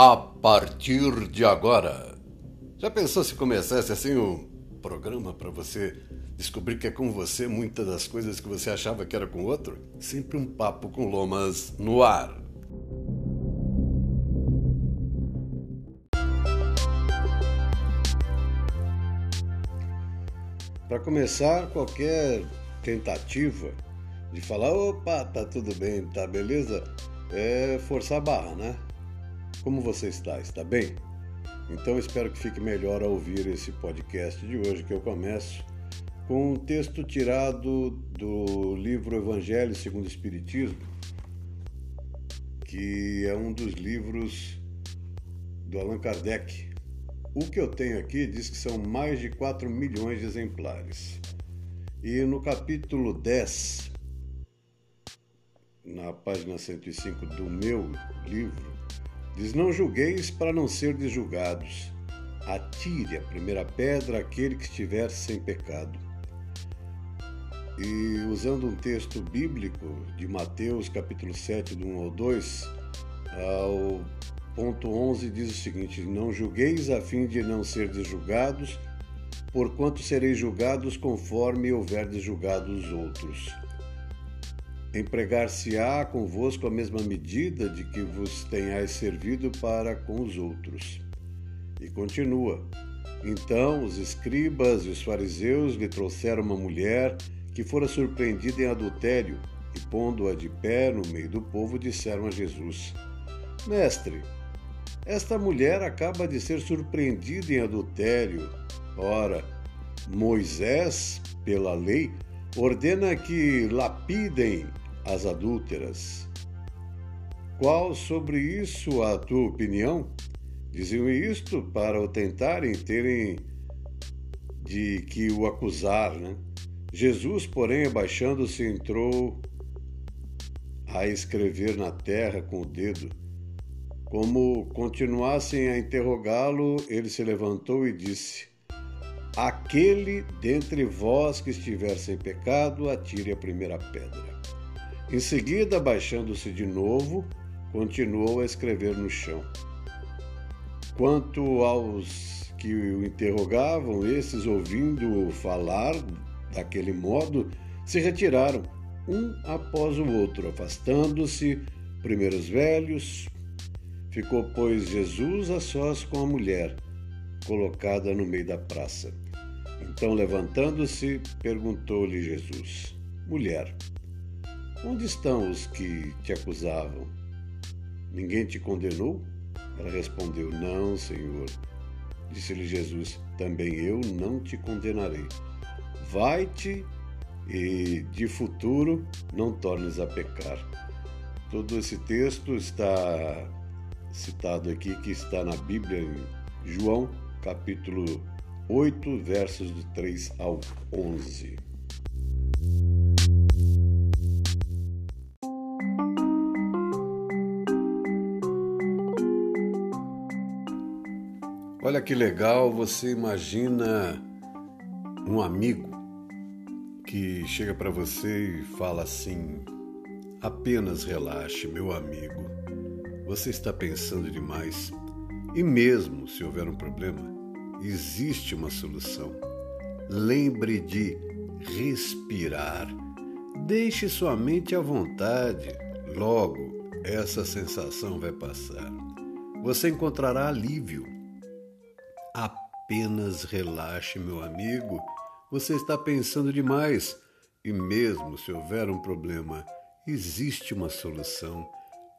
a partir de agora. Já pensou se começasse assim um programa para você descobrir que é com você muitas das coisas que você achava que era com outro? Sempre um papo com lomas no ar. Para começar, qualquer tentativa de falar, opa, tá tudo bem, tá beleza, é forçar a barra, né? Como você está? Está bem? Então espero que fique melhor ao ouvir esse podcast de hoje que eu começo com um texto tirado do livro Evangelho segundo o Espiritismo, que é um dos livros do Allan Kardec. O que eu tenho aqui diz que são mais de 4 milhões de exemplares. E no capítulo 10, na página 105 do meu livro, Diz: Não julgueis para não ser julgados. Atire a primeira pedra aquele que estiver sem pecado. E usando um texto bíblico de Mateus, capítulo 7, do 1 ao 2, ao ponto 11 diz o seguinte: Não julgueis a fim de não ser julgados, porquanto sereis julgados conforme houverdes julgado os outros empregar-se-á convosco a mesma medida de que vos tenhais servido para com os outros. E continua: Então os escribas e os fariseus lhe trouxeram uma mulher que fora surpreendida em adultério, e pondo-a de pé no meio do povo, disseram a Jesus: Mestre, esta mulher acaba de ser surpreendida em adultério. Ora, Moisés, pela lei, ordena que lapidem as adúlteras. Qual sobre isso a tua opinião? Diziam isto para o tentarem terem de que o acusar, né? Jesus, porém, abaixando-se, entrou a escrever na terra com o dedo. Como continuassem a interrogá-lo, ele se levantou e disse: Aquele dentre vós que estiver sem pecado, atire a primeira pedra. Em seguida, baixando-se de novo, continuou a escrever no chão. Quanto aos que o interrogavam, esses, ouvindo-o falar daquele modo, se retiraram, um após o outro, afastando-se, primeiro os velhos. Ficou, pois, Jesus a sós com a mulher, colocada no meio da praça. Então, levantando-se, perguntou-lhe Jesus: Mulher, Onde estão os que te acusavam? Ninguém te condenou? Ela respondeu: Não, Senhor. Disse-lhe Jesus: Também eu não te condenarei. Vai-te e de futuro não tornes a pecar. Todo esse texto está citado aqui, que está na Bíblia em João, capítulo 8, versos de 3 ao 11. Olha que legal, você imagina um amigo que chega para você e fala assim: apenas relaxe, meu amigo. Você está pensando demais. E mesmo se houver um problema, existe uma solução. Lembre de respirar. Deixe sua mente à vontade. Logo, essa sensação vai passar. Você encontrará alívio Apenas relaxe, meu amigo. Você está pensando demais. E mesmo se houver um problema, existe uma solução.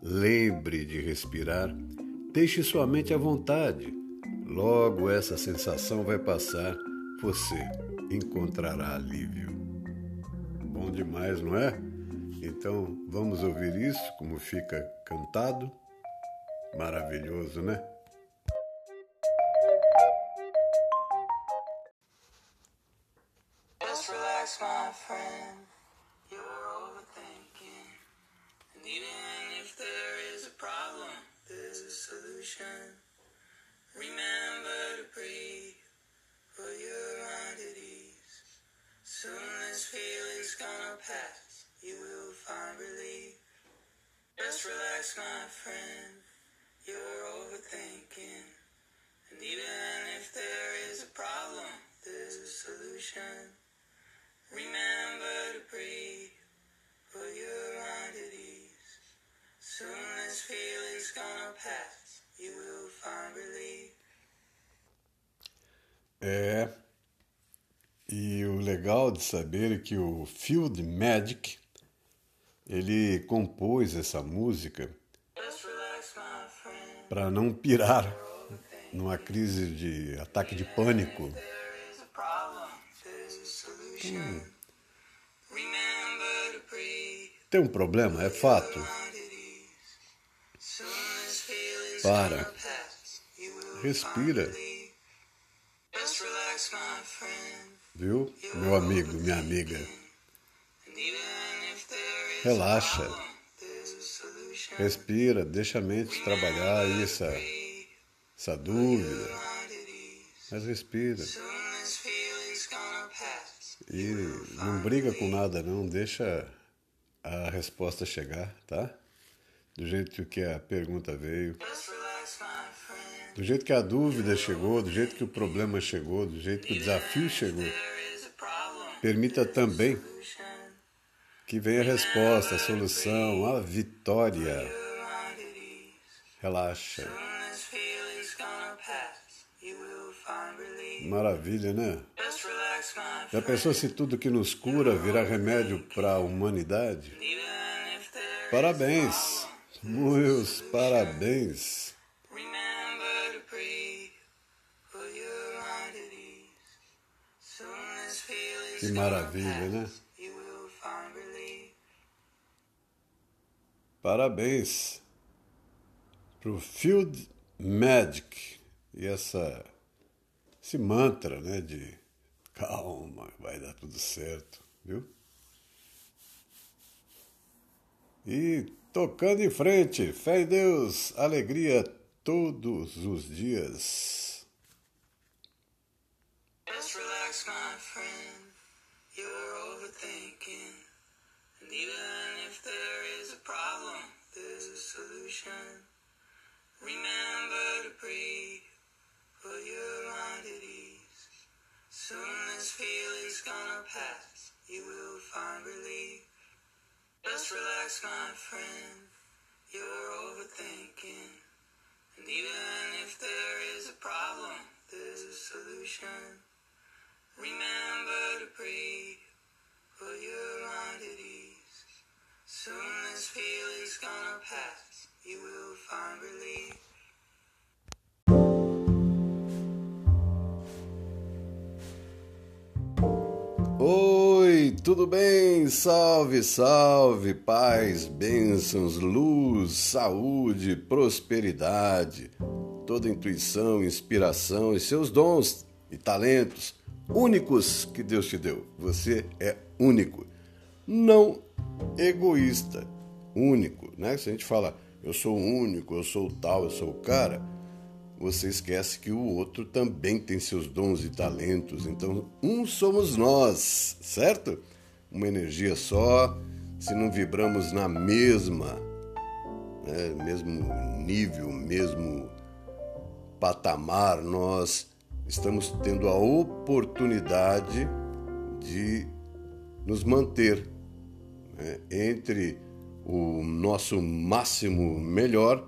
Lembre de respirar. Deixe sua mente à vontade. Logo essa sensação vai passar. Você encontrará alívio. Bom demais, não é? Então vamos ouvir isso como fica cantado. Maravilhoso, né? solution. Remember to breathe. Put your mind at ease. Soon this feeling's gonna pass. You will find relief. Just relax, my friend. you're overthinking. And even if there is a problem, there's a solution. É. E o legal de saber é que o Field Magic ele compôs essa música para não pirar numa crise de ataque de pânico. Hum. Tem um problema, é fato. Para. Respira. Viu, meu amigo, minha amiga? Relaxa. Respira, deixa a mente trabalhar essa, essa dúvida. Mas respira. E não briga com nada não, deixa a resposta chegar, tá? Do jeito que a pergunta veio. Do jeito que a dúvida chegou, do jeito que o problema chegou, do jeito que o desafio chegou. Permita também que venha a resposta, a solução, a vitória. Relaxa. Maravilha, né? Já pensou se tudo que nos cura virar remédio para a humanidade? Parabéns, meus parabéns. Que maravilha, né? Parabéns para o Field Magic e essa, esse mantra né, de calma, vai dar tudo certo, viu? E tocando em frente, fé em Deus, alegria todos os dias. Solution. Remember to breathe, put your mind at ease. Soon this feeling's gonna pass, you will find relief. Just relax, my friend, tudo bem? Salve, salve, paz, bênçãos, luz, saúde, prosperidade, toda intuição, inspiração e seus dons e talentos únicos que Deus te deu. Você é único, não egoísta, único, né? Se a gente fala eu sou único, eu sou tal, eu sou o cara, você esquece que o outro também tem seus dons e talentos. Então, um somos nós, certo? Uma energia só. Se não vibramos na mesma, né, mesmo nível, mesmo patamar, nós estamos tendo a oportunidade de nos manter né, entre o nosso máximo melhor,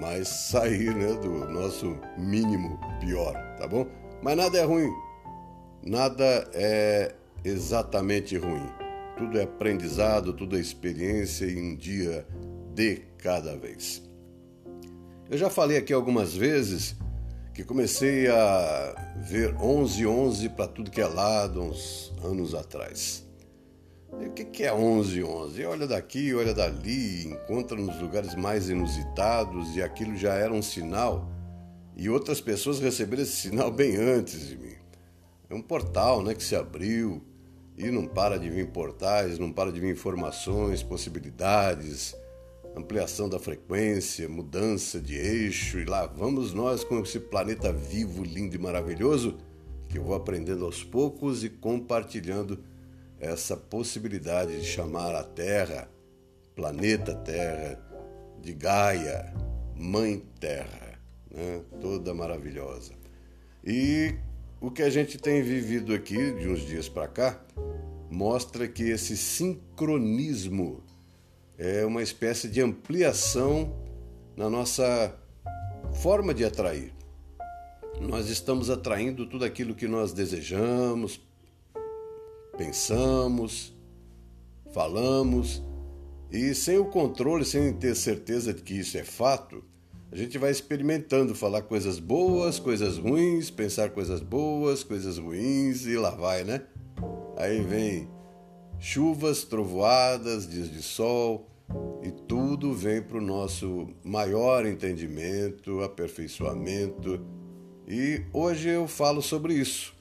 mas sair né, do nosso mínimo pior, tá bom? Mas nada é ruim, nada é exatamente ruim. Tudo é aprendizado, tudo é experiência e um dia de cada vez. Eu já falei aqui algumas vezes que comecei a ver 11 11 para tudo que é lado uns anos atrás. E o que é 11 11? Olha daqui, olha dali, encontra nos lugares mais inusitados e aquilo já era um sinal e outras pessoas receberam esse sinal bem antes de mim. É um portal né, que se abriu e não para de vir portais, não para de vir informações, possibilidades, ampliação da frequência, mudança de eixo, e lá vamos nós com esse planeta vivo, lindo e maravilhoso, que eu vou aprendendo aos poucos e compartilhando essa possibilidade de chamar a Terra, planeta Terra, de Gaia, Mãe Terra, né? toda maravilhosa. E o que a gente tem vivido aqui de uns dias para cá mostra que esse sincronismo é uma espécie de ampliação na nossa forma de atrair. Nós estamos atraindo tudo aquilo que nós desejamos, pensamos, falamos, e sem o controle, sem ter certeza de que isso é fato, a gente vai experimentando falar coisas boas, coisas ruins, pensar coisas boas, coisas ruins e lá vai, né? Aí vem chuvas, trovoadas, dias de sol e tudo vem para o nosso maior entendimento, aperfeiçoamento. E hoje eu falo sobre isso.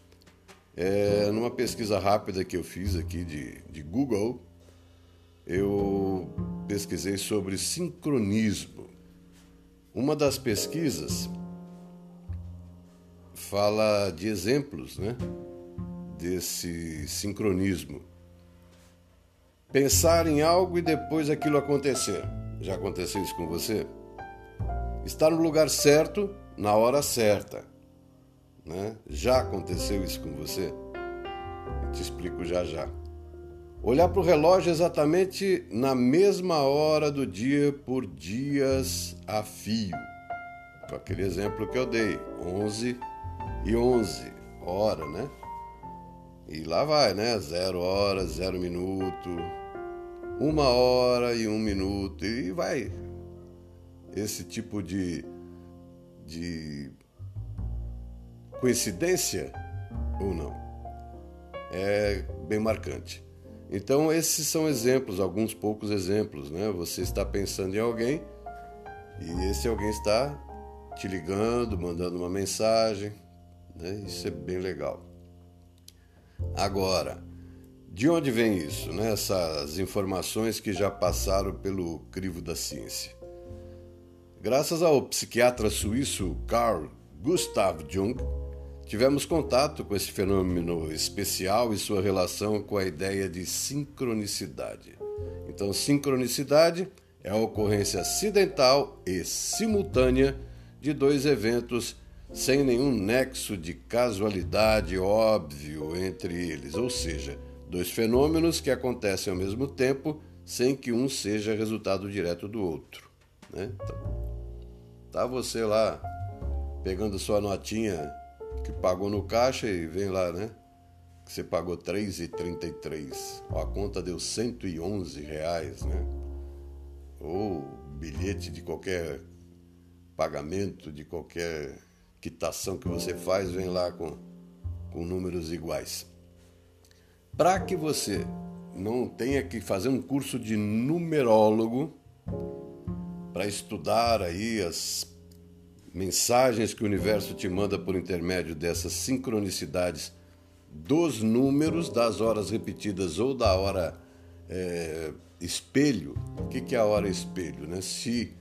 É, numa pesquisa rápida que eu fiz aqui de, de Google, eu pesquisei sobre sincronismo. Uma das pesquisas fala de exemplos né, desse sincronismo. Pensar em algo e depois aquilo acontecer. Já aconteceu isso com você? Estar no lugar certo na hora certa. Né? Já aconteceu isso com você? Eu te explico já já. Olhar para o relógio exatamente na mesma hora do dia por dias a fio. Com aquele exemplo que eu dei, 11 e 11, hora, né? E lá vai, né? Zero hora, zero minuto, uma hora e um minuto, e vai. Esse tipo de, de coincidência ou não é bem marcante. Então, esses são exemplos, alguns poucos exemplos, né? Você está pensando em alguém e esse alguém está te ligando, mandando uma mensagem, né? Isso é bem legal. Agora, de onde vem isso, né? Essas informações que já passaram pelo crivo da ciência. Graças ao psiquiatra suíço Carl Gustav Jung, Tivemos contato com esse fenômeno especial e sua relação com a ideia de sincronicidade. Então, sincronicidade é a ocorrência acidental e simultânea de dois eventos sem nenhum nexo de casualidade óbvio entre eles, ou seja, dois fenômenos que acontecem ao mesmo tempo sem que um seja resultado direto do outro. Né? Então, tá você lá pegando sua notinha que pagou no caixa e vem lá, né? Que você pagou R$ 3,33. A conta deu 111 reais, né? Ou bilhete de qualquer pagamento, de qualquer quitação que você faz, vem lá com, com números iguais. Para que você não tenha que fazer um curso de numerólogo para estudar aí as mensagens que o universo te manda por intermédio dessas sincronicidades dos números, das horas repetidas ou da hora é, espelho. O que é a hora espelho? Né? Se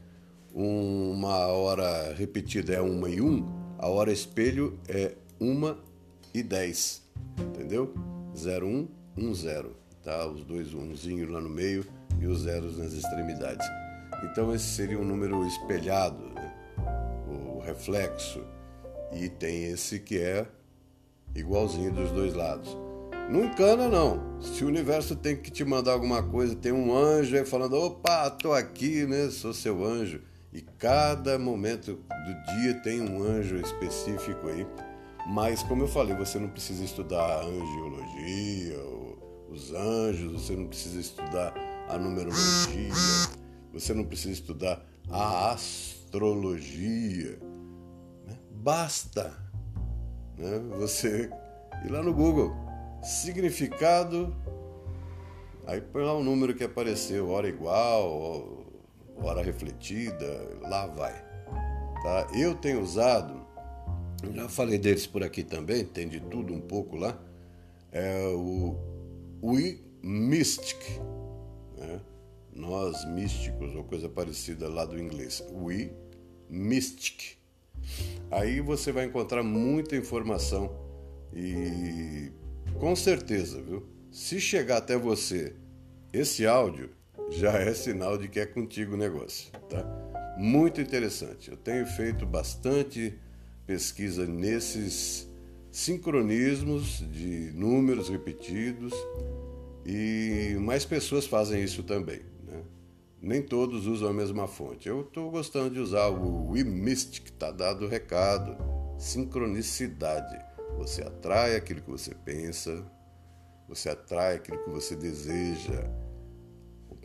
uma hora repetida é uma e um, a hora espelho é uma e dez, entendeu? Zero um, zero, tá? Os dois umzinhos lá no meio e os zeros nas extremidades. Então esse seria um número espelhado, reflexo, e tem esse que é igualzinho dos dois lados. Não encana, não. Se o universo tem que te mandar alguma coisa, tem um anjo aí falando: opa, tô aqui, né? Sou seu anjo. E cada momento do dia tem um anjo específico aí. Mas, como eu falei, você não precisa estudar angiologia, os anjos, você não precisa estudar a numerologia, você não precisa estudar a astrologia basta né, você ir lá no Google, significado, aí põe lá o número que apareceu, hora igual, hora refletida, lá vai. Tá? Eu tenho usado, já falei deles por aqui também, tem de tudo um pouco lá, é o We Mystic, né? nós místicos, ou coisa parecida lá do inglês, We Mystic. Aí você vai encontrar muita informação e com certeza, viu? Se chegar até você esse áudio, já é sinal de que é contigo o negócio, tá? muito interessante. Eu tenho feito bastante pesquisa nesses sincronismos de números repetidos e mais pessoas fazem isso também. Né? Nem todos usam a mesma fonte. Eu estou gostando de usar o WeMystic, está dado o recado. Sincronicidade. Você atrai aquilo que você pensa, você atrai aquilo que você deseja.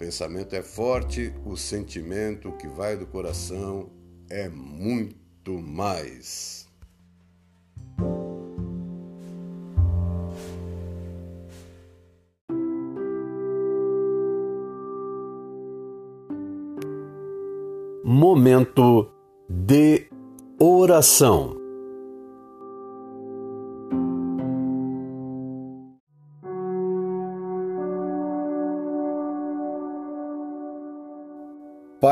Pensamento é forte, o sentimento que vai do coração é muito mais. Momento de oração.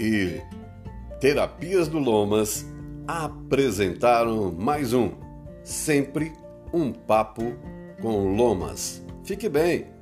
e Terapias do Lomas apresentaram mais um Sempre um Papo com Lomas. Fique bem!